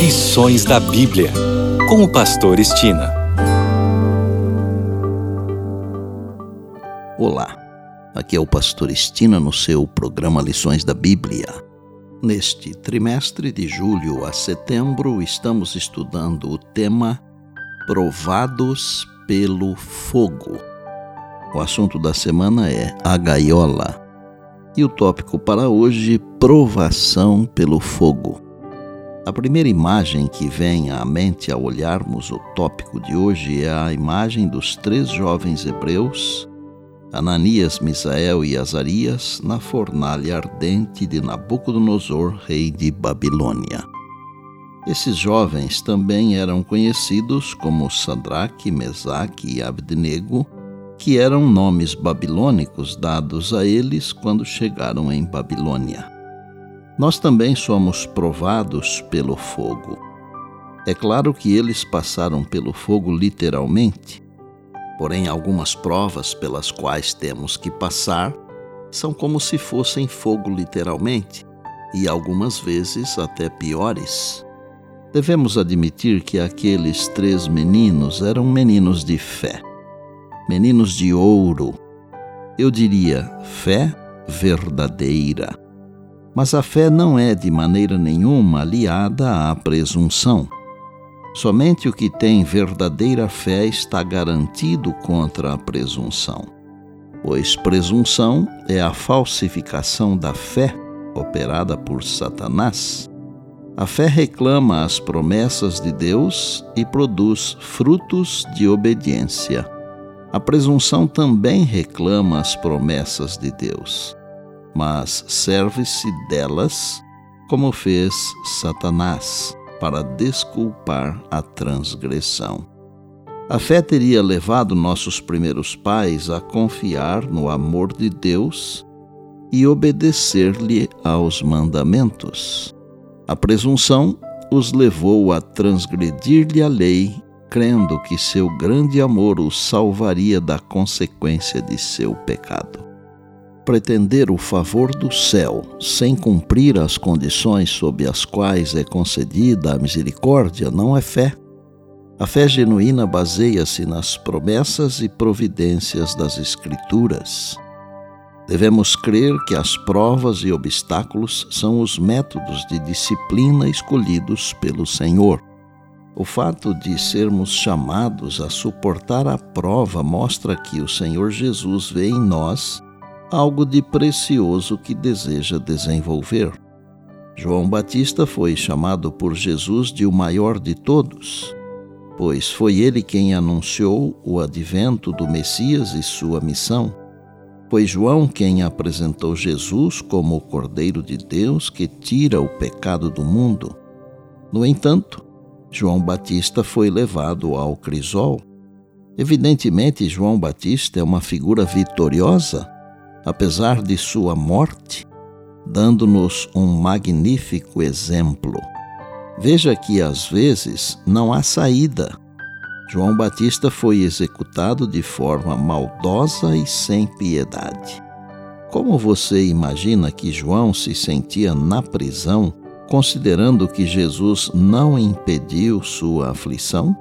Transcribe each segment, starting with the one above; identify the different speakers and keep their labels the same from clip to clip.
Speaker 1: Lições da Bíblia, com o Pastor Estina.
Speaker 2: Olá, aqui é o Pastor Estina no seu programa Lições da Bíblia. Neste trimestre de julho a setembro, estamos estudando o tema Provados pelo Fogo. O assunto da semana é a gaiola. E o tópico para hoje, provação pelo fogo. A primeira imagem que vem à mente ao olharmos o tópico de hoje é a imagem dos três jovens hebreus, Ananias, Misael e Azarias, na fornalha ardente de Nabucodonosor, rei de Babilônia. Esses jovens também eram conhecidos como Sadraque, Mesaque e Abednego, que eram nomes babilônicos dados a eles quando chegaram em Babilônia nós também somos provados pelo fogo. É claro que eles passaram pelo fogo literalmente, porém, algumas provas pelas quais temos que passar são como se fossem fogo literalmente, e algumas vezes até piores. Devemos admitir que aqueles três meninos eram meninos de fé, meninos de ouro. Eu diria fé verdadeira. Mas a fé não é de maneira nenhuma aliada à presunção. Somente o que tem verdadeira fé está garantido contra a presunção, pois presunção é a falsificação da fé operada por Satanás. A fé reclama as promessas de Deus e produz frutos de obediência. A presunção também reclama as promessas de Deus mas serve-se delas como fez Satanás para desculpar a transgressão. A fé teria levado nossos primeiros pais a confiar no amor de Deus e obedecer-lhe aos mandamentos. A presunção os levou a transgredir-lhe a lei, crendo que seu grande amor os salvaria da consequência de seu pecado pretender o favor do céu sem cumprir as condições sob as quais é concedida a misericórdia não é fé. A fé genuína baseia-se nas promessas e providências das Escrituras. Devemos crer que as provas e obstáculos são os métodos de disciplina escolhidos pelo Senhor. O fato de sermos chamados a suportar a prova mostra que o Senhor Jesus vê em nós algo de precioso que deseja desenvolver. João Batista foi chamado por Jesus de o maior de todos, pois foi ele quem anunciou o advento do Messias e sua missão. Foi João quem apresentou Jesus como o Cordeiro de Deus que tira o pecado do mundo. No entanto, João Batista foi levado ao crisol. Evidentemente, João Batista é uma figura vitoriosa apesar de sua morte, dando-nos um magnífico exemplo. Veja que às vezes não há saída. João Batista foi executado de forma maldosa e sem piedade. Como você imagina que João se sentia na prisão, considerando que Jesus não impediu sua aflição?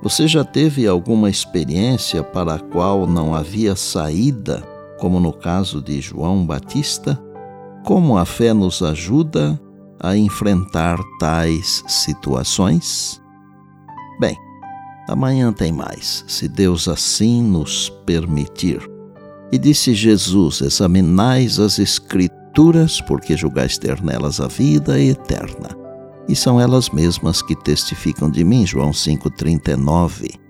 Speaker 2: Você já teve alguma experiência para a qual não havia saída como no caso de João Batista, como a fé nos ajuda a enfrentar tais situações? Bem, amanhã tem mais, se Deus assim nos permitir. E disse Jesus: Examinais as Escrituras, porque julgais ter nelas a vida eterna. E são elas mesmas que testificam de mim. João 5,39.